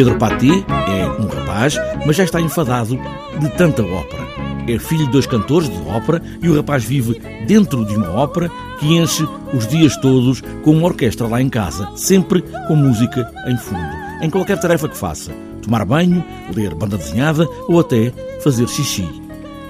Pedro Pati é um rapaz, mas já está enfadado de tanta ópera. É filho de dois cantores de ópera e o rapaz vive dentro de uma ópera que enche os dias todos com uma orquestra lá em casa, sempre com música em fundo, em qualquer tarefa que faça. Tomar banho, ler banda desenhada ou até fazer xixi.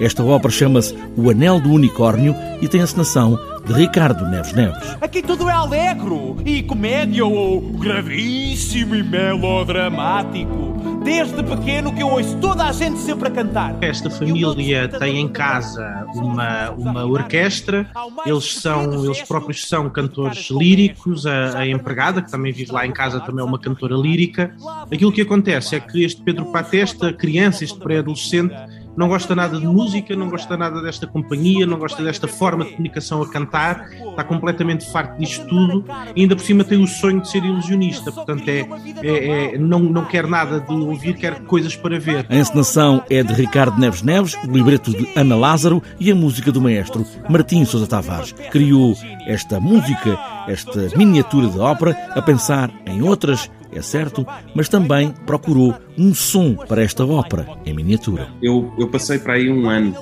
Esta ópera chama-se O Anel do Unicórnio e tem a encenação de Ricardo Neves Neves. Aqui tudo é alegro e comédia ou gravíssimo e melodramático. Desde pequeno que eu ouço toda a gente sempre a cantar. Esta família tem em casa uma, uma orquestra, eles são, eles próprios são cantores líricos, a, a empregada, que também vive lá em casa, também é uma cantora lírica. Aquilo que acontece é que este Pedro Patesta, criança, este pré-adolescente, não gosta nada de música, não gosta nada desta companhia, não gosta desta forma de comunicação a cantar, está completamente farto disto tudo e ainda por cima tem o sonho de ser ilusionista, portanto é, é, é não, não quer nada de ouvir, quer coisas para ver. A encenação é de Ricardo Neves Neves, o libreto de Ana Lázaro e a música do maestro Martim Sousa Tavares. Criou esta música, esta miniatura de ópera, a pensar em outras é certo, mas também procurou um som para esta ópera em miniatura. Eu, eu passei para aí um ano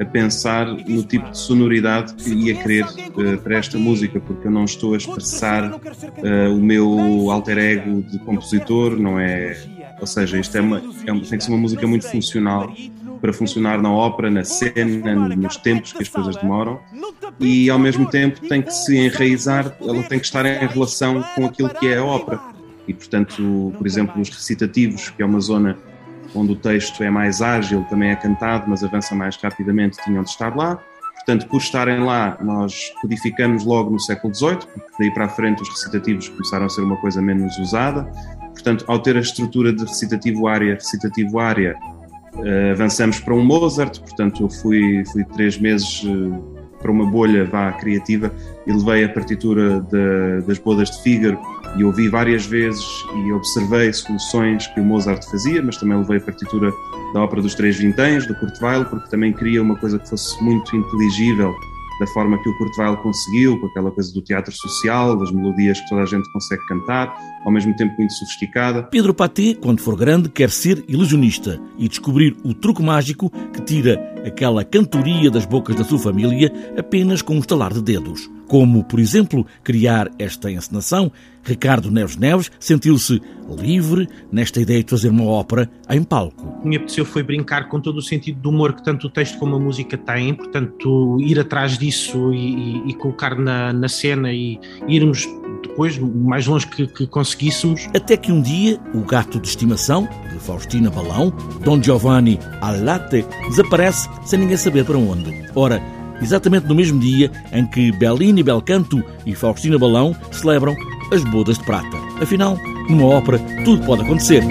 a pensar no tipo de sonoridade que ia querer uh, para esta música, porque eu não estou a expressar uh, o meu alter ego de compositor, não é? Ou seja, isto é uma, é uma, tem que ser uma música muito funcional para funcionar na ópera, na cena, nos tempos que as coisas demoram e ao mesmo tempo tem que se enraizar, ela tem que estar em relação com aquilo que é a ópera e, portanto, por exemplo, os recitativos, que é uma zona onde o texto é mais ágil, também é cantado, mas avança mais rapidamente, tinham de estar lá. Portanto, por estarem lá, nós codificamos logo no século XVIII, porque daí para a frente os recitativos começaram a ser uma coisa menos usada. Portanto, ao ter a estrutura de recitativo-área, recitativo-área, uh, avançamos para um Mozart. Portanto, eu fui, fui três meses uh, para uma bolha vá criativa e levei a partitura de, das bodas de Fígaro e ouvi várias vezes e observei soluções que o Mozart fazia, mas também levei a partitura da ópera dos Três Vinténs, do Kurt Weill, porque também queria uma coisa que fosse muito inteligível da forma que o Kurt Weill conseguiu, com aquela coisa do teatro social, das melodias que toda a gente consegue cantar, ao mesmo tempo muito sofisticada. Pedro Paté, quando for grande, quer ser ilusionista e descobrir o truque mágico que tira aquela cantoria das bocas da sua família apenas com um estalar de dedos. Como, por exemplo, criar esta encenação, Ricardo Neves Neves sentiu-se livre nesta ideia de fazer uma ópera em palco. Me apeteceu foi brincar com todo o sentido do humor que tanto o texto como a música têm, portanto, ir atrás disso e, e, e colocar na, na cena e irmos depois, mais longe que, que, conseguíssemos. Até que um dia, o gato de estimação, Faustina Balão, Don Giovanni Alate, desaparece sem ninguém saber para onde. Ora, exatamente no mesmo dia em que Bellini Belcanto e Faustina Balão celebram as bodas de prata. Afinal, numa ópera, tudo pode acontecer.